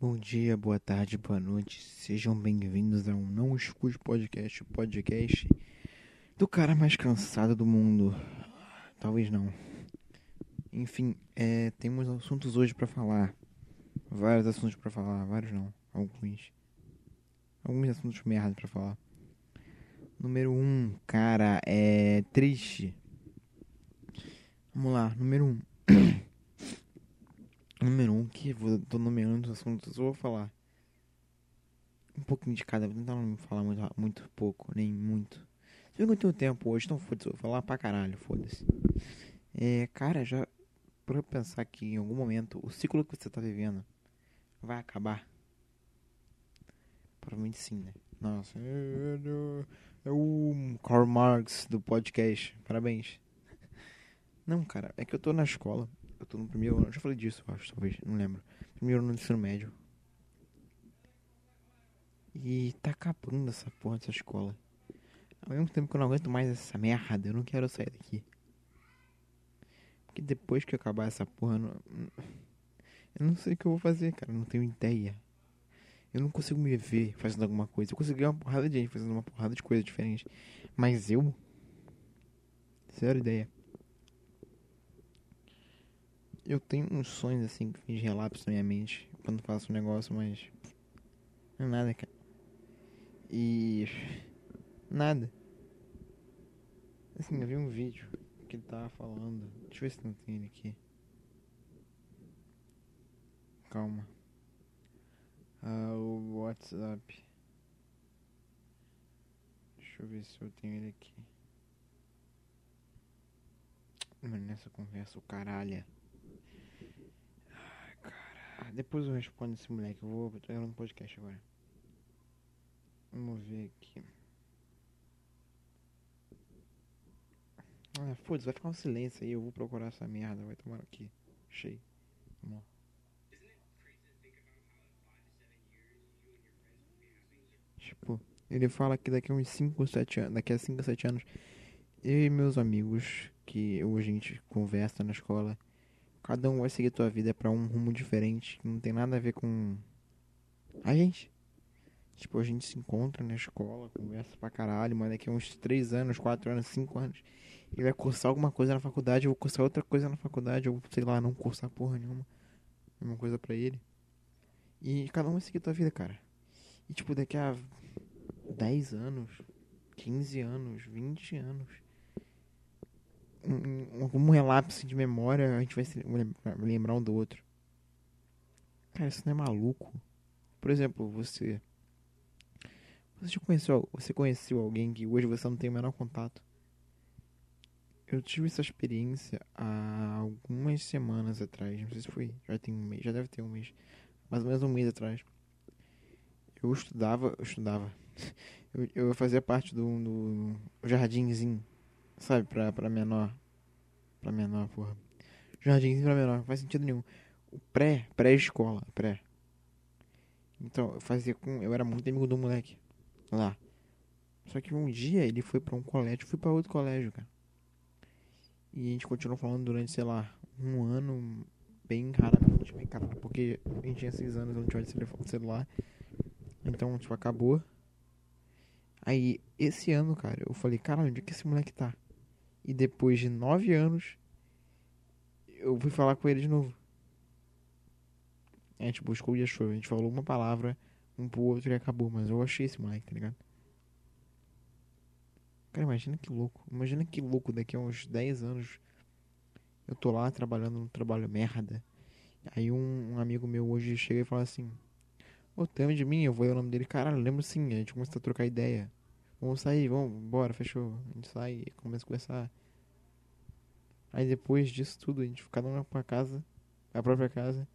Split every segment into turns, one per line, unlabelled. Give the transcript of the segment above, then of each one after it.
Bom dia, boa tarde, boa noite. Sejam bem-vindos ao Não Escute Podcast, o podcast do cara mais cansado do mundo. Talvez não. Enfim, é, temos assuntos hoje pra falar. Vários assuntos pra falar, vários não, alguns. Alguns assuntos merda pra falar. Número 1, um, cara, é triste. Vamos lá, número 1. Um. número 1, um, que vou, tô nomeando os assuntos, eu vou falar um pouquinho de cada, vou tentar não falar muito, muito pouco, nem muito. Se eu tenho tempo hoje, então foda-se, vou falar pra caralho, foda-se. É, cara, já pra pensar que em algum momento o ciclo que você tá vivendo vai acabar. Provavelmente sim, né? Nossa, é o Karl Marx do podcast. Parabéns. Não, cara, é que eu tô na escola. Eu tô no primeiro ano. Já falei disso, acho, talvez. Não lembro. Primeiro ano do ensino médio. E tá acabando essa porra dessa escola. Ao mesmo tempo que eu não aguento mais essa merda, eu não quero sair daqui. Porque depois que acabar essa porra, eu não, eu não sei o que eu vou fazer, cara. Eu não tenho ideia. Eu não consigo me ver fazendo alguma coisa. Eu consigo ver uma porrada de gente fazendo uma porrada de coisa diferente. Mas eu. Zero ideia. Eu tenho uns sonhos assim que fingem relapso na minha mente quando faço um negócio, mas. Não é nada, cara. E. Nada. Assim, eu vi um vídeo que ele tava falando. Deixa eu ver se não tem ele aqui. Calma. Ah, o WhatsApp. Deixa eu ver se eu tenho ele aqui. Mano, nessa conversa, o caralho. Depois eu respondo esse moleque. Eu vou. Eu gravando podcast agora. Vamos ver aqui. Ah, foda-se, vai ficar um silêncio aí. Eu vou procurar essa merda. Vai tomar aqui. Cheio. Vamos lá. Tipo, ele fala que daqui a uns 5 ou 7 anos, daqui a 5 ou 7 anos, eu e meus amigos, que hoje a gente conversa na escola, cada um vai seguir tua vida para um rumo diferente, que não tem nada a ver com a gente. Tipo, a gente se encontra na escola, conversa pra caralho, mas daqui a uns 3 anos, 4 anos, 5 anos, ele vai cursar alguma coisa na faculdade, eu vou cursar outra coisa na faculdade, ou sei lá, não cursar porra nenhuma. Uma coisa pra ele. E cada um vai seguir tua vida, cara. E tipo, daqui a 10 anos, 15 anos, 20 anos, um, algum relapso de memória, a gente vai lembrar um do outro. Cara, isso não é maluco. Por exemplo, você. Você conheceu, você conheceu alguém que hoje você não tem o menor contato? Eu tive essa experiência há algumas semanas atrás. Não sei se foi. Já tem um mês, já deve ter um mês. Mais ou menos um mês atrás eu estudava, eu estudava. Eu, eu fazia parte do, do jardinzinho, sabe, pra, pra menor. Pra menor, porra. Jardinzinho pra menor, não faz sentido nenhum. O pré, pré-escola, pré. Então, eu fazia com. Eu era muito amigo do moleque. Lá. Só que um dia ele foi pra um colégio, eu fui pra outro colégio, cara. E a gente continuou falando durante, sei lá, um ano, bem raramente, bem caro, porque a gente tinha seis anos, eu não tinha celular. Então, tipo, acabou. Aí, esse ano, cara, eu falei, caralho, onde é que esse moleque tá? E depois de nove anos, eu fui falar com ele de novo. A gente buscou e achou. A gente falou uma palavra um pro outro e acabou. Mas eu achei esse moleque, tá ligado? Cara, imagina que louco. Imagina que louco daqui a uns 10 anos. Eu tô lá trabalhando num trabalho merda. Aí um, um amigo meu hoje chega e fala assim: Ô, tem de mim? Eu vou ler o nome dele. Caralho, lembro sim. A gente começa a trocar ideia. Vamos sair, vamos, bora, fechou. A gente sai e começa a conversar. Aí depois disso tudo, a gente fica um pra casa, a própria casa.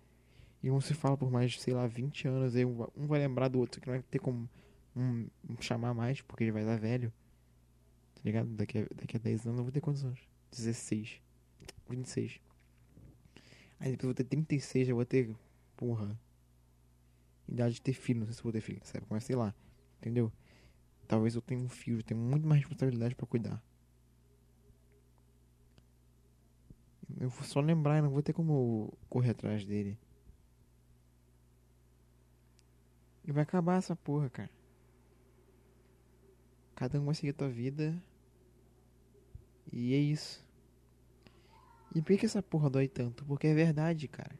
E um se fala por mais, sei lá, 20 anos. Aí um, vai lembrar do outro, que não vai ter como um, chamar mais, porque ele vai dar velho. Tá ligado? Daqui a, daqui a 10 anos eu vou ter quantos anos? 16. 26. Aí depois eu vou ter 36, eu vou ter. Porra idade de ter filho, não sei se vou ter filho época, mas sei lá, entendeu? Talvez eu tenha um filho, tenha muito mais responsabilidade para cuidar. Eu vou só lembrar, não vou ter como correr atrás dele. E vai acabar essa porra, cara. Cada um vai seguir a tua vida. E é isso. E por que essa porra dói tanto? Porque é verdade, cara.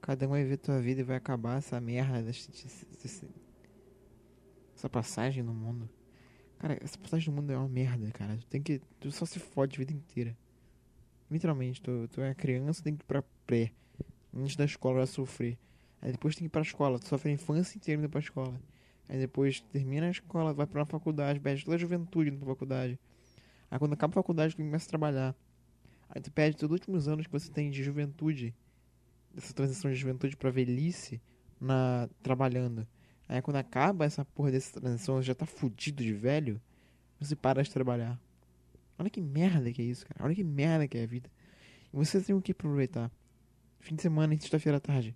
Cada um vai ver tua vida e vai acabar essa merda, essa passagem no mundo. Cara, essa passagem no mundo é uma merda, cara. Tu tem que. Tu só se fode a vida inteira. Literalmente, tu, tu é criança, tem que ir pra pré. Antes da escola vai sofrer. Aí depois tem que ir pra escola. Tu sofre a infância inteira indo pra escola. Aí depois termina a escola, vai pra uma faculdade, perde toda a juventude indo pra faculdade. Aí quando acaba a faculdade, tu começa a trabalhar. Aí tu perde todos os últimos anos que você tem de juventude. Dessa transição de juventude pra velhice na trabalhando. Aí quando acaba essa porra dessa transição, você já tá fudido de velho, você para de trabalhar. Olha que merda que é isso, cara. Olha que merda que é a vida. E você tem o que aproveitar. Fim de semana e sexta-feira à tarde.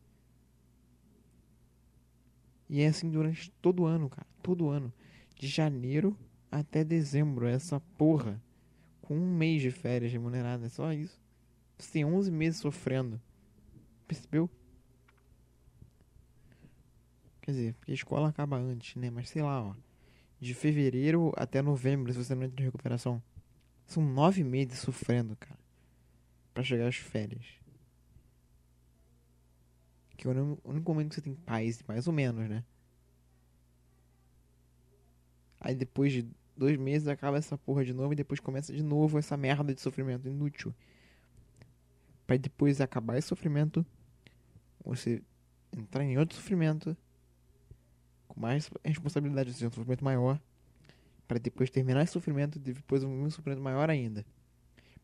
E é assim durante todo ano, cara. Todo ano. De janeiro até dezembro. Essa porra. Com um mês de férias remunerada. É só isso. Você tem 11 meses sofrendo. Percebeu? Quer dizer, porque a escola acaba antes, né? Mas sei lá, ó. De fevereiro até novembro, se você não entra em recuperação. São nove meses sofrendo, cara. Pra chegar às férias. Que é o único momento que você tem paz, mais ou menos, né? Aí depois de dois meses acaba essa porra de novo e depois começa de novo essa merda de sofrimento inútil. Pra depois acabar esse sofrimento, você entrar em outro sofrimento com mais responsabilidade, ou seja, um sofrimento maior, para depois terminar esse sofrimento e depois um sofrimento maior ainda.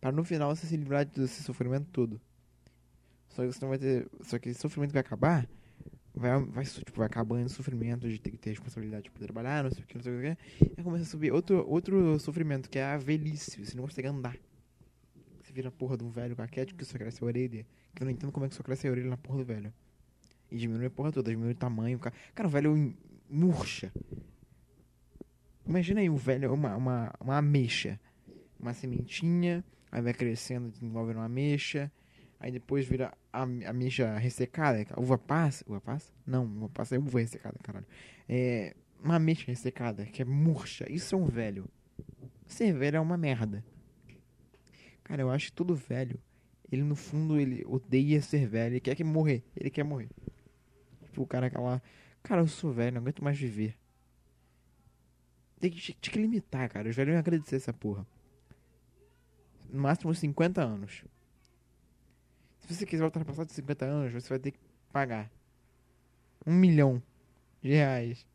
Para no final você se livrar desse sofrimento todo. Só que você não vai ter. Só que esse sofrimento vai acabar. Vai, vai, tipo, vai acabando o sofrimento de ter que ter responsabilidade para trabalhar, não sei o que, não sei o que. E começa a subir outro, outro sofrimento, que é a velhice. Você não consegue andar. Você vira a porra de um velho caquete que só cresce a orelha. Que eu não entendo como é que só cresce a orelha na porra do velho. E diminui a porra toda, diminui o tamanho. Cara, cara o velho murcha. Imagina aí o velho, uma, uma, uma ameixa. Uma sementinha, aí vai crescendo, desenvolve uma ameixa. Aí depois vira a ameixa ressecada. A uva passa. Uva passa? Não, uva passa é uva ressecada, caralho. É uma ameixa ressecada, que é murcha. Isso é um velho. Ser velho é uma merda. Cara, eu acho que todo velho, ele no fundo, ele odeia ser velho. Ele quer que morrer. Ele quer morrer. Tipo, o cara que lá Cara, eu sou velho, não aguento mais viver. Tem que, tem que limitar, cara. Os velhos iam agradecer essa porra. No máximo 50 anos. Se você quiser ultrapassar de 50 anos, você vai ter que pagar um milhão de reais.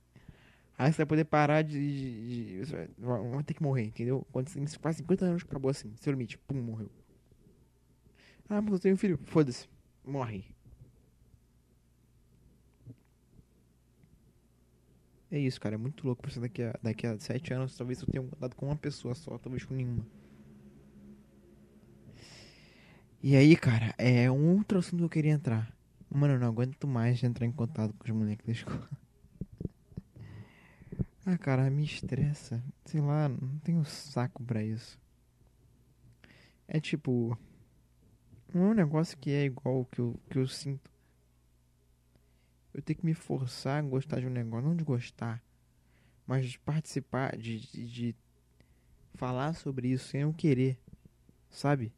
Aí você vai poder parar de. de, de você vai, vai, ter que morrer, entendeu? Quando você faz 50 anos, acabou assim. Seu limite, pum, morreu. Ah, mas eu tenho um filho. Foda-se. Morre. É isso, cara. É muito louco pensar daqui a, daqui a sete anos. Talvez eu tenha contato com uma pessoa só, talvez com nenhuma. E aí, cara, é um outro assunto que eu queria entrar. Mano, eu não aguento mais entrar em contato com os moleques da escola. Ah, cara, me estressa. Sei lá, não tenho saco pra isso. É tipo. Não é um negócio que é igual que eu, que eu sinto eu tenho que me forçar a gostar de um negócio, não de gostar, mas de participar, de, de, de falar sobre isso sem eu querer, sabe?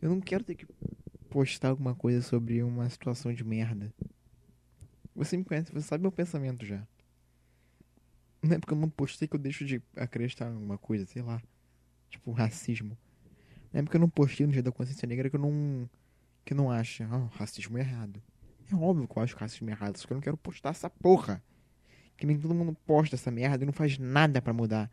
Eu não quero ter que postar alguma coisa sobre uma situação de merda. Você me conhece, você sabe meu pensamento já. Não é porque eu não postei que eu deixo de acreditar em alguma coisa, sei lá. Tipo, racismo. Não é porque eu não postei no dia da consciência negra que eu não. que eu não acho. Ah, racismo é errado. É óbvio que eu acho racismo errado, só que eu não quero postar essa porra. Que nem todo mundo posta essa merda e não faz nada para mudar.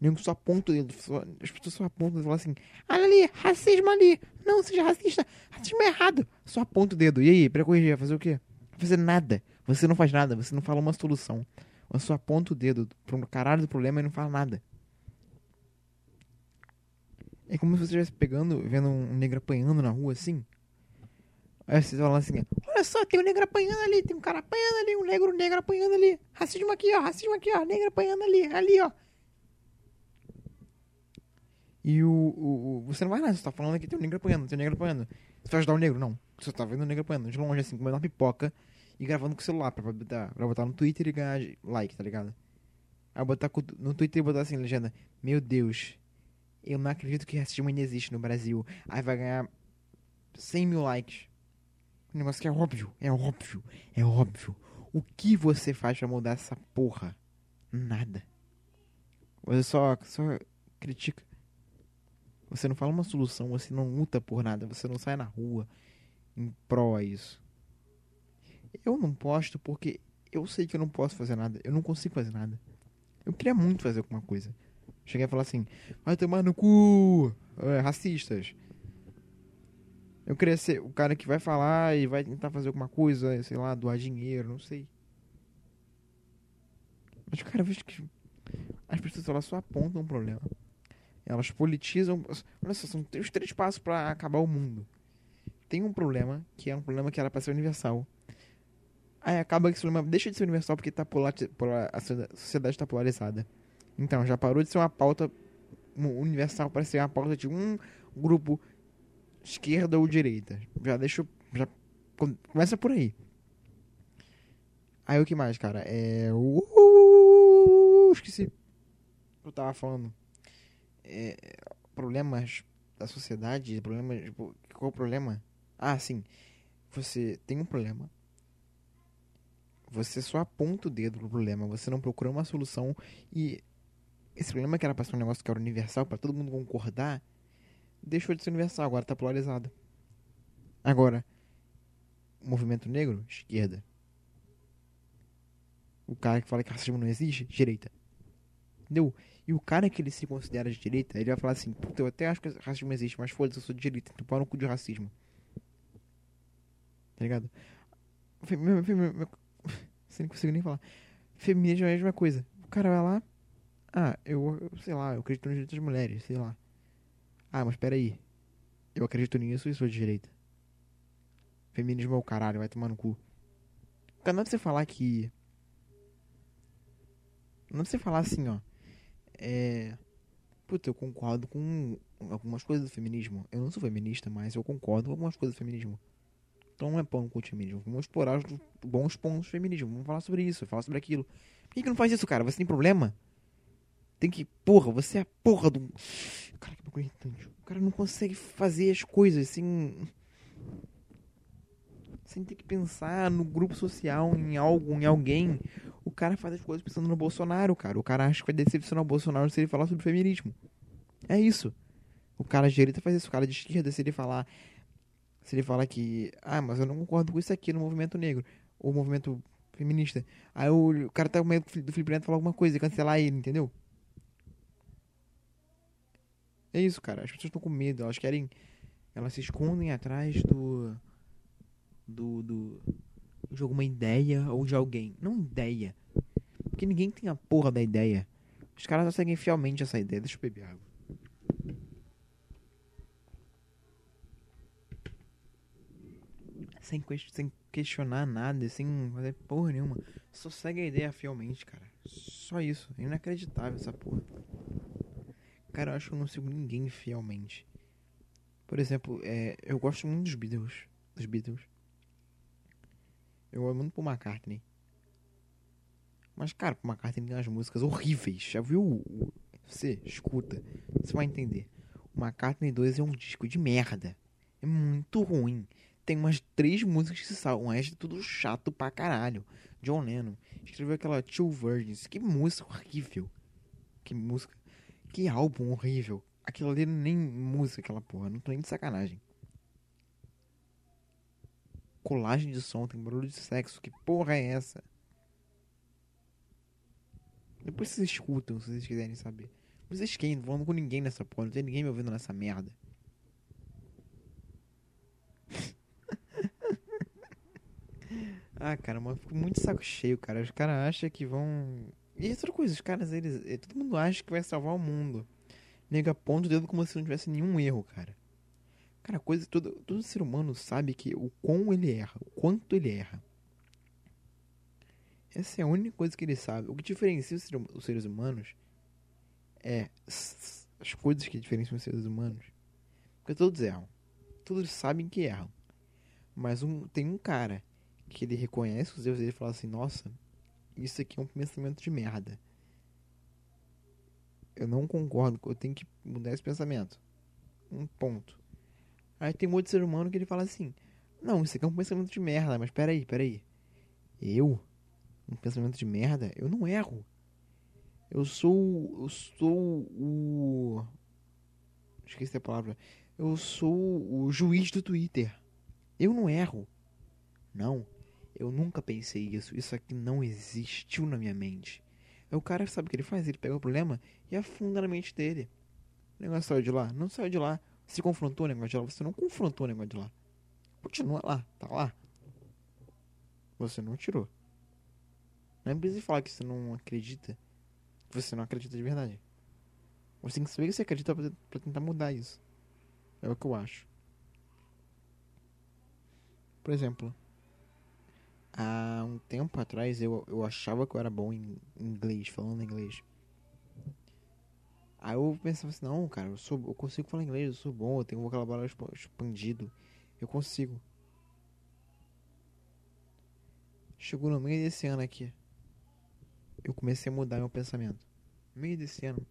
Nem só aponta o dedo. As pessoas só apontam e falam assim: olha ali, racismo ali. Não, seja racista. Racismo é errado. Só aponta o dedo. E aí, pra corrigir, fazer o quê? Fazer nada. Você não faz nada, você não fala uma solução. Você só aponta o dedo pro caralho do problema e não fala nada. É como se você estivesse pegando, vendo um negro apanhando na rua assim. Aí vocês falam assim, olha só, tem um negro apanhando ali, tem um cara apanhando ali, um negro, um negro apanhando ali. Racismo aqui, ó, racismo aqui, ó, negro apanhando ali, ali, ó. E o, o, o você não vai nada, você tá falando que tem um negro apanhando, tem um negro apanhando. Você vai ajudar o negro? Não. Você tá vendo o negro apanhando de longe assim, comendo uma pipoca e gravando com o celular pra botar, pra botar no Twitter e ganhar like, tá ligado? Aí botar no Twitter e botar assim, legenda, meu Deus, eu não acredito que racismo ainda existe no Brasil. Aí vai ganhar 100 mil likes. Um negócio que é óbvio, é óbvio, é óbvio. O que você faz pra mudar essa porra? Nada. Você só, só critica. Você não fala uma solução, você não luta por nada, você não sai na rua em pró a isso. Eu não posto porque eu sei que eu não posso fazer nada, eu não consigo fazer nada. Eu queria muito fazer alguma coisa. Cheguei a falar assim, vai tomar no cu, é, racistas. Eu queria ser o cara que vai falar e vai tentar fazer alguma coisa, sei lá, doar dinheiro, não sei. Mas, cara, eu vejo que as pessoas elas só apontam um problema. Elas politizam. Olha só, são os três passos para acabar o mundo. Tem um problema, que é um problema que era para ser universal. Aí acaba que esse problema deixa de ser universal porque tá polar, polar, a sociedade está polarizada. Então, já parou de ser uma pauta universal para ser uma pauta de um grupo esquerda ou direita. Já deixa. Já começa por aí. Aí o que mais, cara? É. Uh, esqueci. Eu tava falando. É, problemas da sociedade. Problemas. Tipo, qual o problema? Ah, sim. Você tem um problema. Você só aponta o dedo pro problema. Você não procura uma solução. E esse problema que era pra ser um negócio que era universal, para todo mundo concordar, deixou de ser universal, agora tá polarizado. Agora, movimento negro, esquerda. O cara que fala que racismo não existe, direita. Entendeu? E o cara que ele se considera de direita, ele vai falar assim, puta, eu até acho que racismo existe, mas foda-se, eu sou de direita, então pau no cu de racismo. Tá ligado? Você não consigo nem falar. Feminismo é a mesma coisa. O cara vai lá, ah, eu, eu sei lá, eu acredito nos direitos das mulheres, sei lá. Ah, mas peraí. Eu acredito nisso e sou de direita. Feminismo é o caralho, vai tomar no cu. Não é pra você falar que. Não é pra você falar assim, ó. É. Puta, eu concordo com algumas coisas do feminismo. Eu não sou feminista, mas eu concordo com algumas coisas do feminismo. Então não é pão com o feminismo. Vamos explorar os bons pontos do feminismo. Vamos falar sobre isso, falar sobre aquilo. Por que, que não faz isso, cara? Você tem problema? Tem que. Porra, você é a porra do. Cara, irritante. O cara não consegue fazer as coisas sem. Sem ter que pensar no grupo social, em algo, em alguém. O cara faz as coisas pensando no Bolsonaro, cara. O cara acha que vai decepcionar o Bolsonaro se ele falar sobre feminismo. É isso. O cara de direita faz isso. O cara de esquerda, se ele falar. Se ele falar que. Ah, mas eu não concordo com isso aqui no movimento negro. Ou movimento feminista. Aí o, o cara tá com medo do Felipe Neto falar alguma coisa e cancelar ele, entendeu? É isso, cara. As pessoas estão com medo. Elas querem. Elas se escondem atrás do. Do. do de alguma ideia ou de alguém. Não ideia. Porque ninguém tem a porra da ideia. Os caras só seguem fielmente essa ideia. Deixa eu beber água. Sem, sem questionar nada, sem fazer porra nenhuma. Só segue a ideia fielmente, cara. Só isso. É inacreditável essa porra. Cara, eu acho que eu não sigo ninguém fielmente. Por exemplo, é, eu gosto muito dos Beatles. Dos Beatles. Eu gosto muito Paul McCartney. Mas, cara, Paul McCartney tem umas músicas horríveis. Já viu? Você escuta. Você vai entender. O McCartney 2 é um disco de merda. É muito ruim. Tem umas três músicas que se salvam. O resto é tudo chato pra caralho. John Lennon escreveu aquela Two Virgins. Que música horrível. Que música. Que álbum horrível. Aquilo ali nem música, aquela porra. Não tô nem de sacanagem. Colagem de som, tem barulho de sexo. Que porra é essa? Depois vocês escutam, se vocês quiserem saber. Vocês quem? Não falando com ninguém nessa porra. Não tem ninguém me ouvindo nessa merda. ah, cara, mas fico muito saco cheio, cara. Os caras acham que vão e outra coisa, os caras, eles. Eh, todo mundo acha que vai salvar o mundo. Nega ponto o dedo como se não tivesse nenhum erro, cara. Cara, coisa. Todo, todo ser humano sabe que o quão ele erra, o quanto ele erra. Essa é a única coisa que ele sabe. O que diferencia os seres humanos é as coisas que diferenciam os seres humanos. Porque todos erram. Todos sabem que erram. Mas um, tem um cara que ele reconhece os erros e fala assim: Nossa, isso aqui é um pensamento de merda. Eu não concordo, eu tenho que mudar esse pensamento. Um ponto. Aí tem um outro ser humano que ele fala assim: Não, isso aqui é um pensamento de merda, mas peraí, peraí. Eu? Um pensamento de merda? Eu não erro. Eu sou. Eu sou o. Esqueci a palavra. Eu sou o juiz do Twitter. Eu não erro. Não. Eu nunca pensei isso. Isso aqui não existiu na minha mente. Aí o cara sabe o que ele faz? Ele pega o problema e afunda na mente dele. O negócio saiu de lá? Não saiu de lá. Você confrontou o negócio de lá? Você não confrontou o negócio de lá. Continua lá. Tá lá. Você não tirou. Não é preciso falar que você não acredita você não acredita de verdade. Você tem que saber que você acredita pra tentar mudar isso. É o que eu acho. Por exemplo, há um tempo atrás eu, eu achava que eu era bom em inglês, falando inglês. Aí eu pensava assim, não, cara, eu, sou, eu consigo falar inglês, eu sou bom, eu tenho um vocabulário expandido. Eu consigo. Chegou no meio desse ano aqui eu comecei a mudar meu pensamento. Meio desse ano,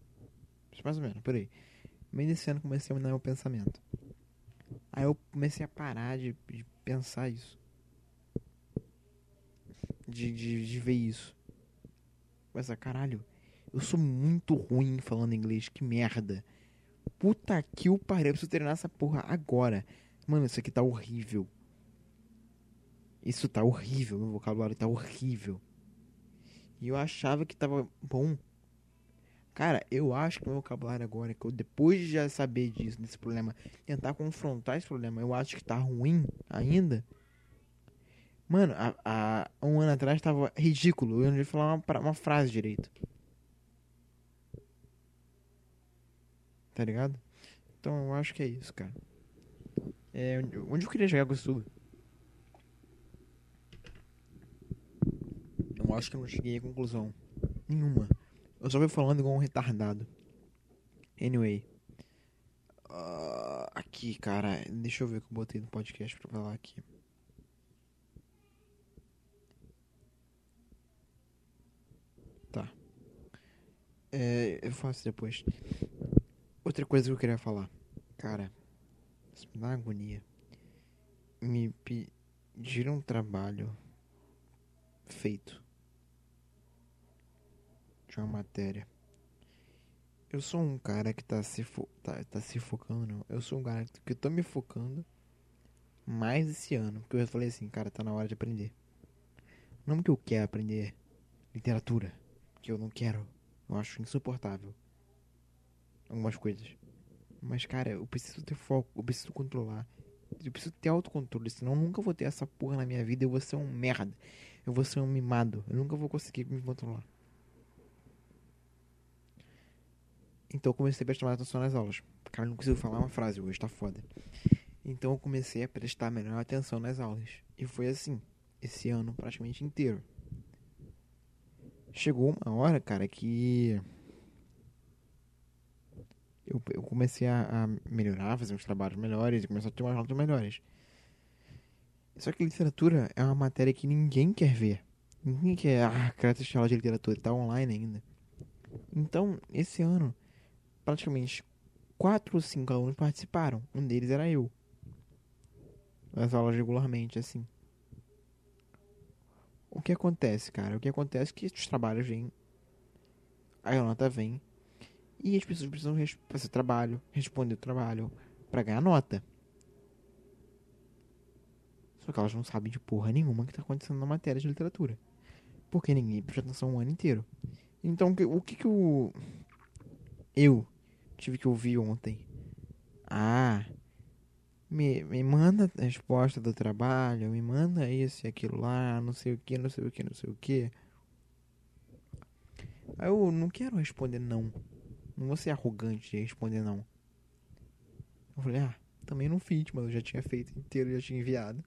mais ou menos, por aí. Meio desse ano comecei a mudar meu pensamento. Aí eu comecei a parar de, de pensar isso. De, de, de ver isso. Mas, caralho, eu sou muito ruim falando inglês, que merda. Puta que o pariu, eu preciso treinar essa porra agora. Mano, isso aqui tá horrível. Isso tá horrível, meu vocabulário tá horrível. E eu achava que tava bom. Cara, eu acho que meu vocabulário agora, que eu depois de já saber disso, desse problema, tentar confrontar esse problema, eu acho que tá ruim ainda. Mano, há, um ano atrás tava ridículo. Eu não ia falar uma, uma frase direito. Tá ligado? Então eu acho que é isso, cara. É, onde eu queria chegar com isso tudo? Eu acho que eu não cheguei a conclusão nenhuma. Eu só fui falando igual um retardado. Anyway. Uh, aqui, cara. Deixa eu ver o que eu botei no podcast pra falar aqui. Tá. É, eu faço depois. Outra coisa que eu queria falar. Cara, isso me dá agonia. Me pediram um trabalho feito de uma matéria. Eu sou um cara que tá se, fo tá, tá se focando, não. Eu sou um cara que tô me focando mais esse ano. Porque eu falei assim, cara, tá na hora de aprender. Não porque eu quero aprender literatura. Que eu não quero. Eu acho insuportável. Algumas coisas. Mas, cara, eu preciso ter foco. Eu preciso controlar. Eu preciso ter autocontrole. Senão eu nunca vou ter essa porra na minha vida. Eu vou ser um merda. Eu vou ser um mimado. Eu nunca vou conseguir me controlar. Então eu comecei a prestar mais atenção nas aulas. Cara, não consigo falar uma frase hoje, tá foda. Então eu comecei a prestar melhor atenção nas aulas. E foi assim, esse ano praticamente inteiro. Chegou uma hora, cara, que eu, eu comecei a, a melhorar, fazer uns trabalhos melhores e começar a ter umas notas melhores. Só que literatura é uma matéria que ninguém quer ver. Ninguém quer, ah, quero assistir aula de literatura, tá online ainda. Então, esse ano, praticamente quatro ou cinco alunos participaram. Um deles era eu. Das aulas regularmente, assim. O que acontece, cara? O que acontece é que os trabalhos vêm. A nota vem. E as pessoas precisam fazer trabalho, responder o trabalho, para ganhar nota. Só que elas não sabem de porra nenhuma que tá acontecendo na matéria de literatura. Porque ninguém presta atenção o ano inteiro. Então, o que que o. Eu, tive que ouvir ontem. Ah, me, me manda a resposta do trabalho, me manda isso e aquilo lá, não sei o que, não sei o que, não sei o que. Eu não quero responder não. Não vou ser arrogante de responder não. Eu falei, ah, também não fiz, mas eu já tinha feito inteiro, já tinha enviado.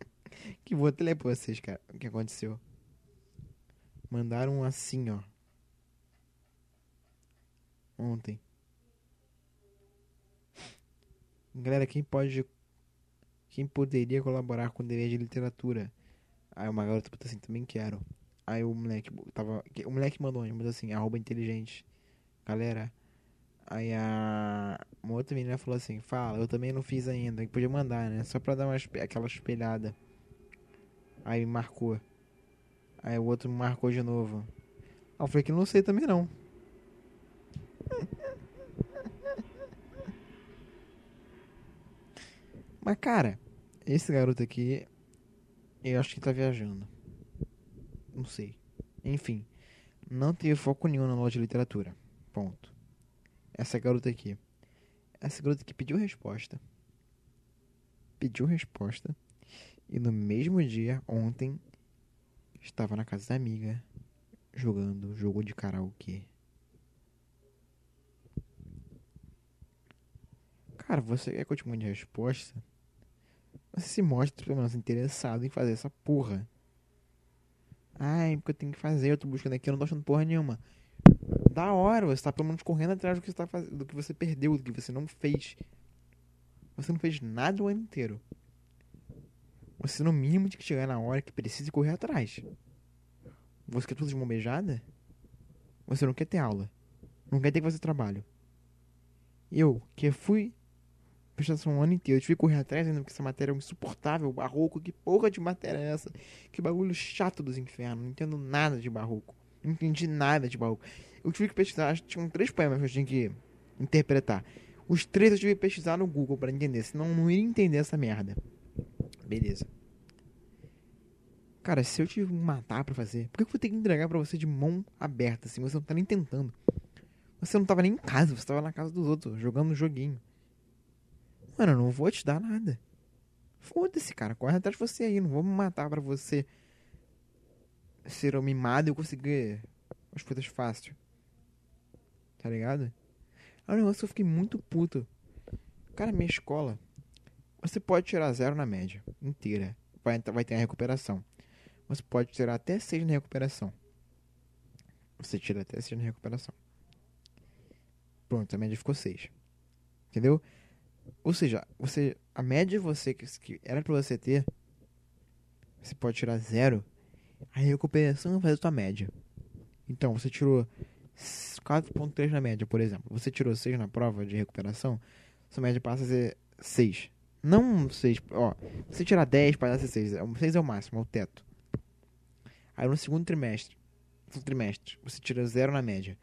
que vou até ler pra vocês, cara, o que aconteceu. Mandaram assim, ó. Ontem. Galera, quem pode. Quem poderia colaborar com o dever de literatura? Aí uma garota botou assim, também quero. Aí o moleque tava. O moleque mandou botou assim, arroba inteligente. Galera. Aí a. Uma outra menina falou assim, fala, eu também não fiz ainda. Podia mandar, né? Só pra dar uma, aquela espelhada. Aí me marcou. Aí o outro me marcou de novo. Aí eu falei que não sei também não. Mas cara, esse garoto aqui, eu acho que tá viajando. Não sei. Enfim, não teve foco nenhum na loja de literatura. Ponto. Essa garota aqui. Essa garota que pediu resposta. Pediu resposta. E no mesmo dia, ontem, estava na casa da amiga jogando jogo de karaokê. Cara, você quer que eu te mande resposta? Você se mostra pelo menos interessado em fazer essa porra. Ai, porque eu tenho que fazer, eu tô buscando aqui, eu não tô achando porra nenhuma. Da hora, você tá pelo menos correndo atrás do que você tá fazendo, do que você perdeu, do que você não fez. Você não fez nada o ano inteiro. Você no mínimo tem que chegar na hora que precisa correr atrás. Você quer tudo de mão beijada? Você não quer ter aula. Não quer ter que fazer trabalho. Eu, que fui prestação um ano inteiro, eu tive que correr atrás ainda porque essa matéria é insuportável, barroco, que porra de matéria é essa? Que bagulho chato dos infernos, não entendo nada de barroco. Não entendi nada de barroco. Eu tive que pesquisar, acho que tinham três poemas que eu tinha que interpretar. Os três eu tive que pesquisar no Google para entender, senão eu não iria entender essa merda. Beleza. Cara, se eu te matar pra fazer, por que eu vou ter que entregar pra você de mão aberta, assim? Você não tá nem tentando. Você não tava nem em casa, você tava na casa dos outros, jogando um joguinho. Mano, eu não vou te dar nada. Foda-se, cara. Corre atrás de você aí. Não vou me matar pra você ser um mimado e eu conseguir as coisas fácil. Tá ligado? É um negócio que eu fiquei muito puto. Cara, minha escola. Você pode tirar zero na média inteira. Vai, vai ter a recuperação. Você pode tirar até 6 na recuperação. Você tira até 6 na recuperação. Pronto, a média ficou 6. Entendeu? Ou seja, você a média você que, que era pra você ter, você pode tirar 0. A recuperação vai fazer a sua média. Então, você tirou 4.3 na média, por exemplo. Você tirou 6 na prova de recuperação, sua média passa a ser 6. Não 6, ó. Você tirar 10 passa a ser 6. 6 é o máximo, é o teto. Aí no segundo trimestre, no trimestre, você tira zero na média.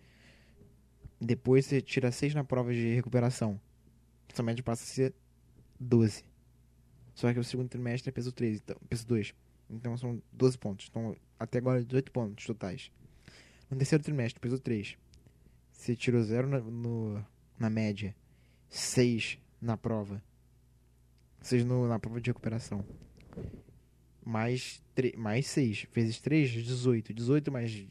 Depois você tira 6 na prova de recuperação. Sua média passa a ser 12. Só que o segundo trimestre é peso 3, então, peso 2. Então são 12 pontos. Então até agora 18 pontos totais. No terceiro trimestre, peso 3. Você tirou 0 na, no, na média. 6 na prova. 6 no, na prova de recuperação mais, mais 6 vezes 3, 18. 18 mais,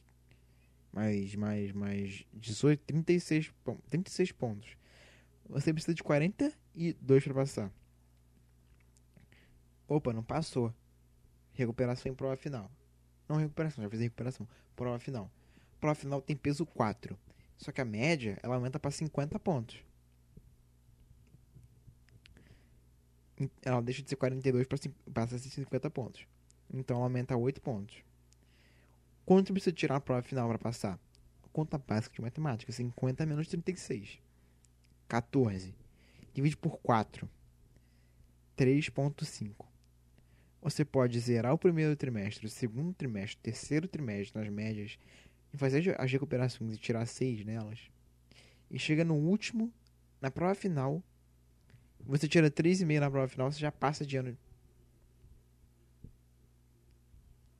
mais, mais, mais 18, 36, 36 pontos. Você precisa de 42 para passar. Opa, não passou. Recuperação em prova final. Não recuperação, já fiz recuperação. Prova final. Prova final tem peso 4. Só que a média, ela aumenta para 50 pontos. ela deixa de ser 42 para passa a ser 50 pontos. Então ela aumenta 8 pontos. Quanto precisa tirar a prova final para passar? Conta básica de matemática: 50 menos 36. 14. Divide por 4. 3,5. Você pode zerar o primeiro trimestre, o segundo trimestre, o terceiro trimestre nas médias e fazer as recuperações e tirar 6 nelas. E chega no último, na prova final, você tira 3,5 na prova final, você já passa de ano.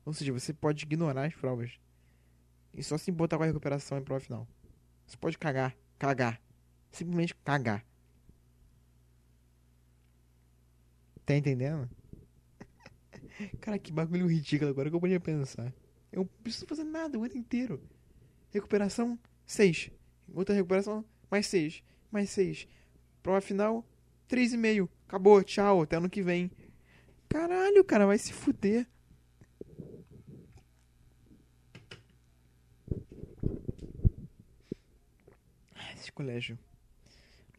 Ou seja, você pode ignorar as provas. E só se botar com a recuperação em prova final. Você pode cagar. Cagar. Simplesmente cagar. Tá entendendo? Cara, que bagulho ridículo agora que eu podia pensar. Eu não preciso fazer nada o ano inteiro. Recuperação, 6. Outra recuperação, mais 6. Mais 6. Prova final, 3,5. Acabou, tchau, até ano que vem. Caralho, cara, vai se fuder. Esse colégio.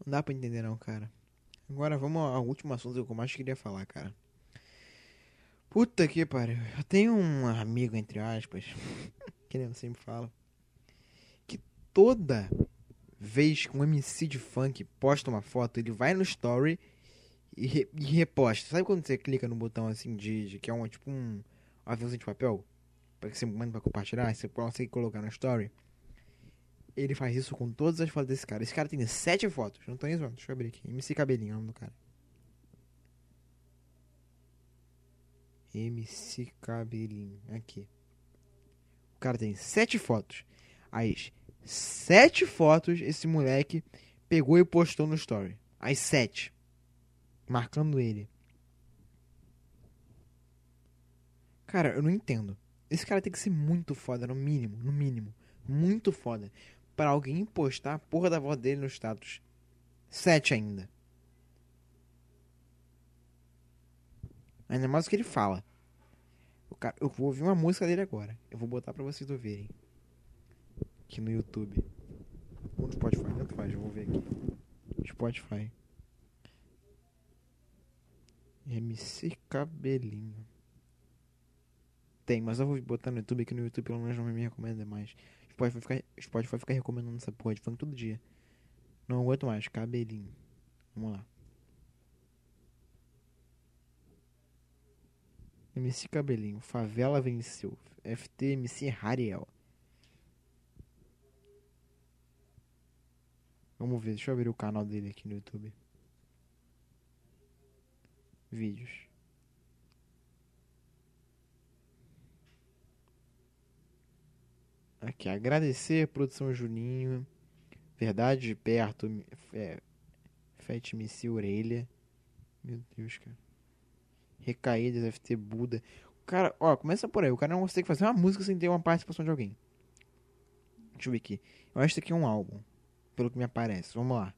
Não dá pra entender não, cara. Agora vamos ao último assunto que eu mais queria falar, cara. Puta que pariu. Eu tenho um amigo, entre aspas, que nem eu sempre falo, que toda vez que um MC de funk posta uma foto, ele vai no story e, re, e reposta. Sabe quando você clica no botão assim de, de que é um tipo um, aviãozinho de papel? Pra que você manda pra compartilhar, você consegue colocar no story. Ele faz isso com todas as fotos desse cara. Esse cara tem sete fotos. Não tô nem zoando. Deixa eu abrir aqui. MC Cabelinho é o nome do cara. MC Cabelinho. Aqui. O cara tem sete fotos. As sete fotos esse moleque pegou e postou no story. As sete. Marcando ele. Cara, eu não entendo. Esse cara tem que ser muito foda, no mínimo, no mínimo. Muito foda. Pra alguém postar a porra da voz dele no status. Sete ainda. Ainda mais o que ele fala. O cara, eu vou ouvir uma música dele agora. Eu vou botar pra vocês ouvirem. Aqui no YouTube. Ou no Spotify, tanto faz, eu vou ver aqui. Spotify. MC Cabelinho. Tem, mas eu vou botar no YouTube, que no YouTube pelo menos não me recomenda mais. Spotify vai ficar, Spotify vai ficar recomendando essa porra de funk todo dia. Não aguento mais, cabelinho. Vamos lá. MC Cabelinho, Favela venceu. FT MC Hariel. Vamos ver, deixa eu abrir o canal dele aqui no YouTube. Vídeos. Aqui, agradecer produção Juninho. Verdade de perto. É, Fete MC Orelha. Meu Deus, cara. Recaídas, FT Buda. O cara, ó, começa por aí. O cara não consegue fazer uma música sem ter uma participação de alguém. Deixa eu ver aqui. Eu acho que aqui é um álbum. Pelo que me aparece. Vamos lá.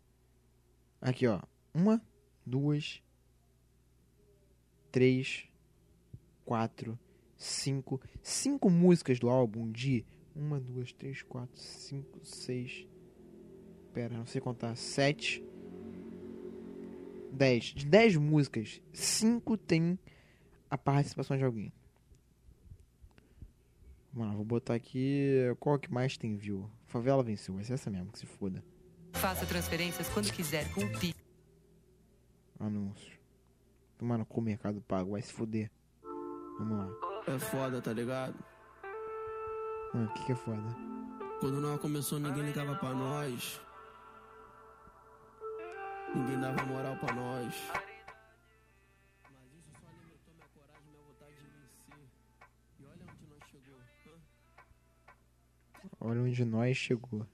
Aqui, ó. Uma, duas, três, quatro, cinco. Cinco músicas do álbum de uma, duas, três, quatro, cinco, seis. Pera, não sei contar. Sete. Dez. De dez músicas, cinco tem a participação de alguém. Vamos lá, vou botar aqui. Qual que mais tem view? Favela venceu, vai ser essa mesmo, que se foda.
Faça transferências quando quiser com o Pi.
Anúncio. Tomando com o mercado pago, vai se foder. Vamos lá.
É foda, tá ligado?
Ah, o que, que é foda?
Quando nós começou, ninguém ligava pra nós. Ninguém dava moral pra nós. Mas isso só alimentou minha coragem, minha vontade de vencer. E olha onde nós chegou. hã?
Olha onde nós chegou.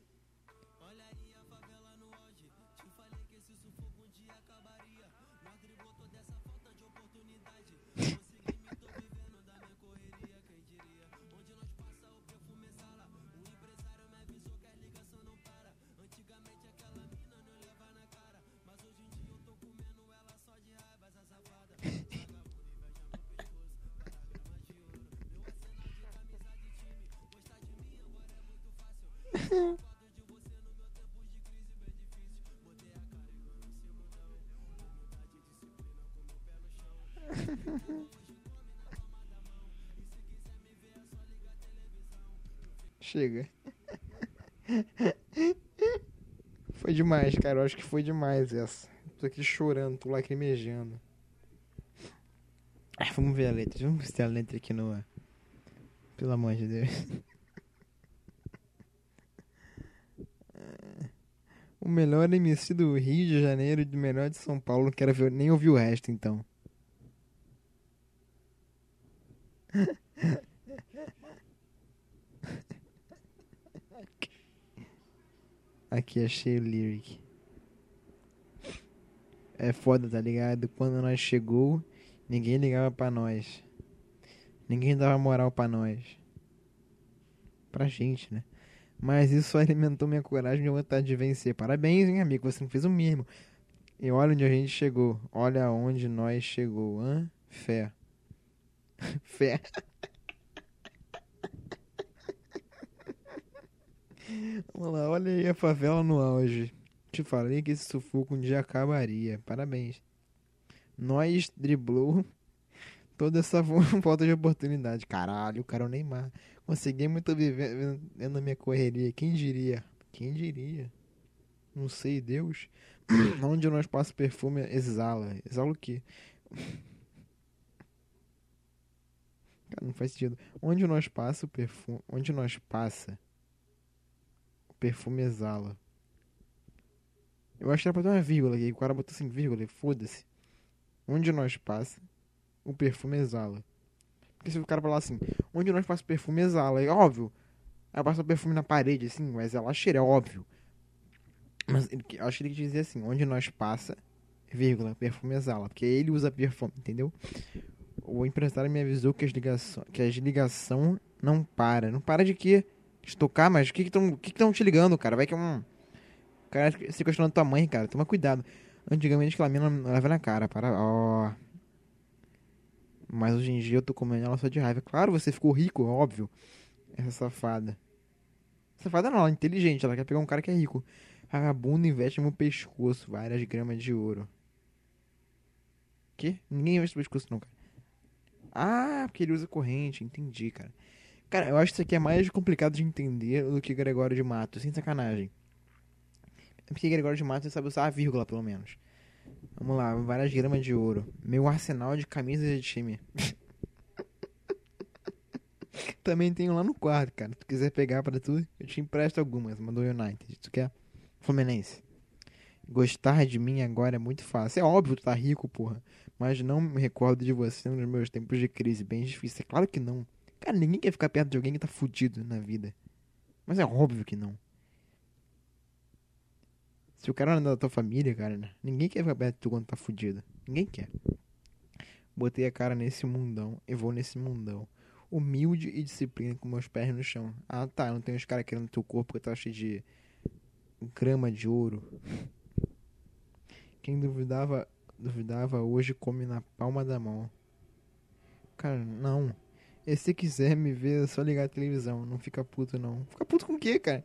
Chega. Foi demais, cara. Eu acho que foi demais essa. Tô aqui chorando, tô lacrimejando. Ah, Vamos ver a letra. Vamos ver a letra aqui no. Pelo amor de Deus. O melhor MC do Rio de Janeiro e melhor de São Paulo. Não quero ver, nem ouvir o resto então. Aqui achei o lyric. É foda, tá ligado? Quando nós chegou, ninguém ligava pra nós. Ninguém dava moral pra nós. Pra gente, né? Mas isso alimentou minha coragem e vontade de vencer. Parabéns, hein, amigo? Você não fez o mínimo. E olha onde a gente chegou. Olha onde nós chegou. Hã? Fé. Fé. Vamos lá, olha aí a favela no auge. Te falei que esse sufoco um dia acabaria. Parabéns. Nós driblou Toda essa falta de oportunidade. Caralho, o cara é o Neymar. Consegui muito viver vendo a minha correria. Quem diria? Quem diria? Não sei, Deus. Onde nós passa perfume exala. Exala o quê? Cara, não faz sentido. Onde nós passa o perfume. Onde nós passa. Perfume exala. Eu acho que era pra ter uma vírgula aqui. O cara botou assim, vírgula, foda-se. Onde nós passa, o perfume exala. Porque se o cara falar assim, onde nós passa o perfume exala, é óbvio. Aí passa o perfume na parede, assim, mas ela cheira, é óbvio. Mas ele, acho que ele dizer assim, onde nós passa, vírgula, perfume exala. Porque ele usa perfume, entendeu? O empresário me avisou que as ligação, que as ligação não para. Não para de quê? De tocar, mas o que estão que que te ligando, cara? Vai que é um. Cara se questionando tua mãe, cara. Toma cuidado. Antigamente aquela mina leva na cara, para. Ó. Mas hoje em dia eu tô comendo ela só de raiva. Claro, você ficou rico, óbvio. Essa safada. Safada não, ela é inteligente. Ela quer pegar um cara que é rico. Vagabundo investe no meu pescoço várias gramas de ouro. Que? Ninguém investe no pescoço, não, cara. Ah, porque ele usa corrente. Entendi, cara. Cara, eu acho que isso aqui é mais complicado de entender do que Gregório de Matos, sem sacanagem. É porque Gregório de Matos sabe usar a vírgula, pelo menos. Vamos lá, várias gramas de ouro. Meu arsenal de camisas de time. Também tenho lá no quarto, cara. Se tu quiser pegar pra tu, eu te empresto algumas. Mandou United. Tu quer? Fluminense. Gostar de mim agora é muito fácil. É óbvio, tu tá rico, porra. Mas não me recordo de você nos meus tempos de crise bem difícil. É claro que não. Cara, ninguém quer ficar perto de alguém que tá fudido na vida. Mas é óbvio que não. Se o cara não é da tua família, cara, né? ninguém quer ficar perto de tu quando tá fudido. Ninguém quer. Botei a cara nesse mundão e vou nesse mundão. Humilde e disciplina com meus pés no chão. Ah, tá. Não tem os caras querendo teu corpo porque tá cheio de grama de ouro. Quem duvidava, duvidava hoje come na palma da mão. Cara, não. E se quiser me ver, é só ligar a televisão. Não fica puto, não. Fica puto com o quê, cara?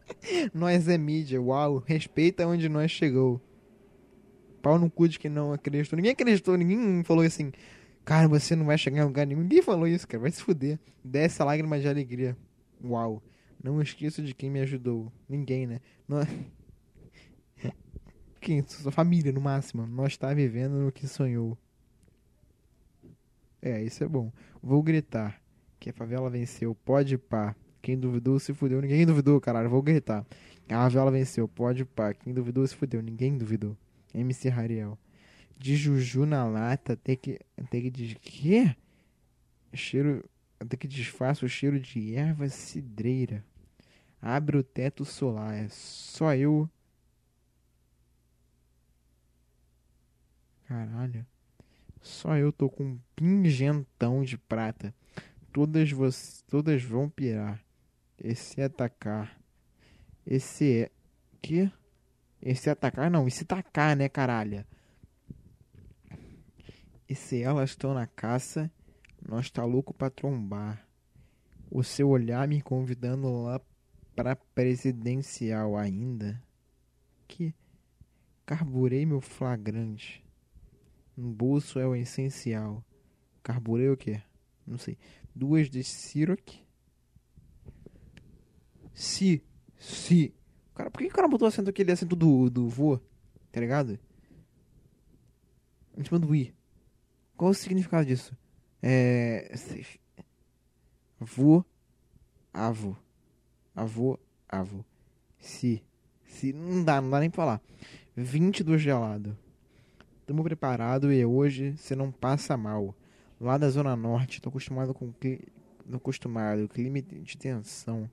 nós é mídia, uau. Respeita onde nós chegou. Pau no cu de que não acreditou. Ninguém acreditou, ninguém falou assim. Cara, você não vai chegar em lugar nenhum. Ninguém falou isso, cara. Vai se fuder. Desce a lágrima de alegria. Uau. Não esqueço de quem me ajudou. Ninguém, né? Quem? Sua família, no máximo. Nós está vivendo no que sonhou. É, isso é bom. Vou gritar que a favela venceu. Pode pá. Quem duvidou se fudeu. Ninguém duvidou, caralho. Vou gritar. A favela venceu. Pode pá. Quem duvidou se fudeu. Ninguém duvidou. MC Rariel. De Juju na lata. Tem que. Tem que. De quê? Cheiro. Tem que disfarça o cheiro de erva cidreira. Abre o teto solar. É só eu. Caralho. Só eu tô com um pingentão de prata. Todas você, todas vão pirar. Esse é atacar. Esse é que? Esse é atacar não, esse tacar, né, caralho? E se elas estão na caça, nós tá louco pra trombar. O seu olhar me convidando lá pra presidencial ainda. Que carburei meu flagrante. No bolso é o essencial. Carburei o quê? Não sei. Duas de Siroc. Si. Si. Cara, por que o cara botou acento aquele acento do, do vô? Tá ligado? Em cima do i. Qual o significado disso? É. Vô. Avô. Avô. Avô. Si. Si. Não dá, não dá nem pra falar. 20 do gelado. Tamo preparado e hoje você não passa mal. Lá da Zona Norte, tô acostumado com. cli- Tô acostumado. Clima de tensão.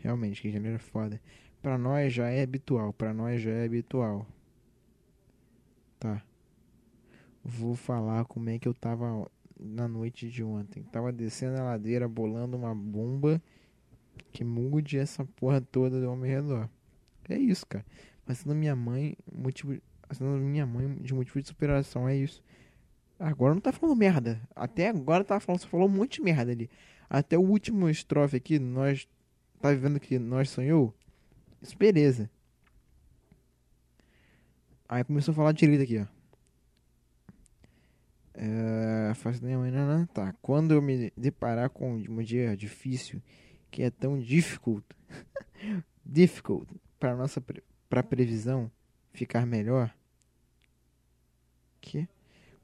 Realmente, que janeiro é foda. Pra nós já é habitual. Pra nós já é habitual. Tá. Vou falar como é que eu tava na noite de ontem. Tava descendo a ladeira, bolando uma bomba que mude essa porra toda ao meu redor. É isso, cara. Mas sendo minha mãe, motivo. Minha mãe de motivo de superação, é isso. Agora não tá falando merda. Até agora tá falando, só falou um monte de merda ali. Até o último estrofe aqui, nós. Tá vendo que nós sonhou? Isso, beleza. Aí começou a falar direito aqui, ó. É, faço nem amanhã, não, tá. Quando eu me deparar com um dia difícil, que é tão difficult, difficult para nossa pre, pra previsão ficar melhor, que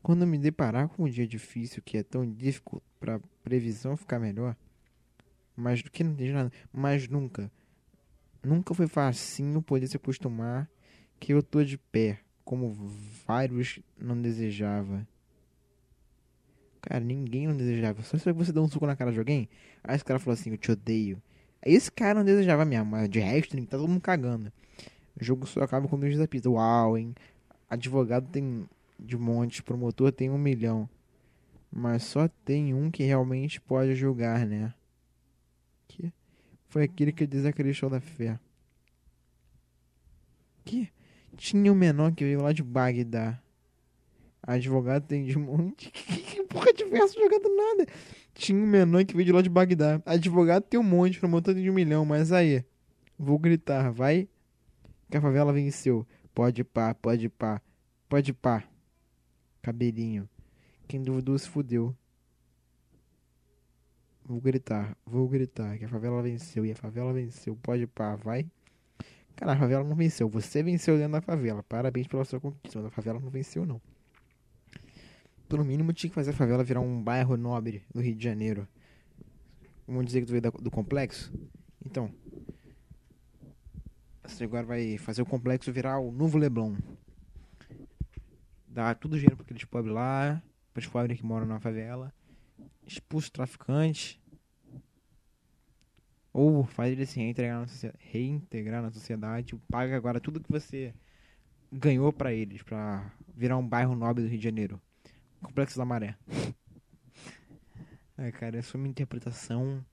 quando me deparar com um dia difícil, que é tão difficult para previsão ficar melhor, mas do que não tem nada, mas nunca, nunca foi facinho poder se acostumar que eu tô de pé, como vários não desejava. Cara, ninguém não desejava. Só se você deu um suco na cara de alguém, aí esse cara falou assim, eu te odeio. Esse cara não desejava mesmo, mas de resto, tá todo mundo cagando. O jogo só acaba com dois da pista. Uau, hein? Advogado tem de monte, promotor tem um milhão. Mas só tem um que realmente pode julgar, né? Que foi aquele que desacreditou da fé. Que tinha um menor que veio lá de Bagdá. Advogado tem de monte. Que porra de verso jogando nada. Tinha um menor que veio de lá de Bagdá. Advogado tem um monte, promotor tem de um milhão. Mas aí, vou gritar, vai. Que a favela venceu. Pode pá, pode pá, pode pá. Cabelinho. Quem duvidou se fudeu. Vou gritar, vou gritar. Que a favela venceu. E a favela venceu. Pode pá, vai. Cara, a favela não venceu. Você venceu dentro da favela. Parabéns pela sua conquista. Mas a favela não venceu, não. Pelo mínimo tinha que fazer a favela virar um bairro nobre do Rio de Janeiro. Vamos dizer que tu veio do complexo? Então. Você agora vai fazer o complexo virar o novo Leblon. Dá tudo dinheiro pra aqueles pobres lá, para os pobres que moram na favela. Expulsa traficantes. Ou faz ele se reintegrar na, reintegrar na sociedade. Paga agora tudo que você ganhou pra eles, pra virar um bairro nobre do Rio de Janeiro. Complexo da Maré. Ai, cara, essa foi minha interpretação.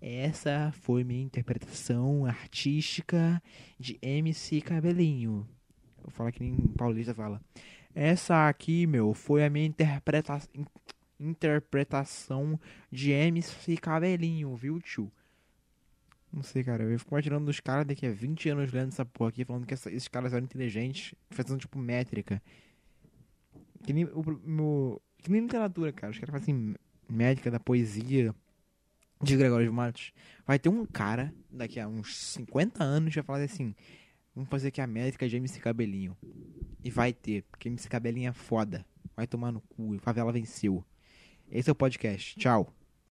Essa foi minha interpretação artística de MC Cabelinho. Eu falo que nem paulista fala. Essa aqui, meu, foi a minha interpreta... in- interpretação de MC Cabelinho, viu, tio? Não sei, cara. Eu fico imaginando os caras daqui a 20 anos lendo essa porra aqui, falando que essa- esses caras eram inteligentes, fazendo tipo métrica. Que nem, o, meu, que nem literatura, cara. Os caras fazem médica da poesia de Gregório de Matos. Vai ter um cara, daqui a uns 50 anos, que vai falar assim: vamos fazer aqui a médica de MC Cabelinho. E vai ter, porque MC Cabelinho é foda. Vai tomar no cu, favela venceu. Esse é o podcast. Tchau.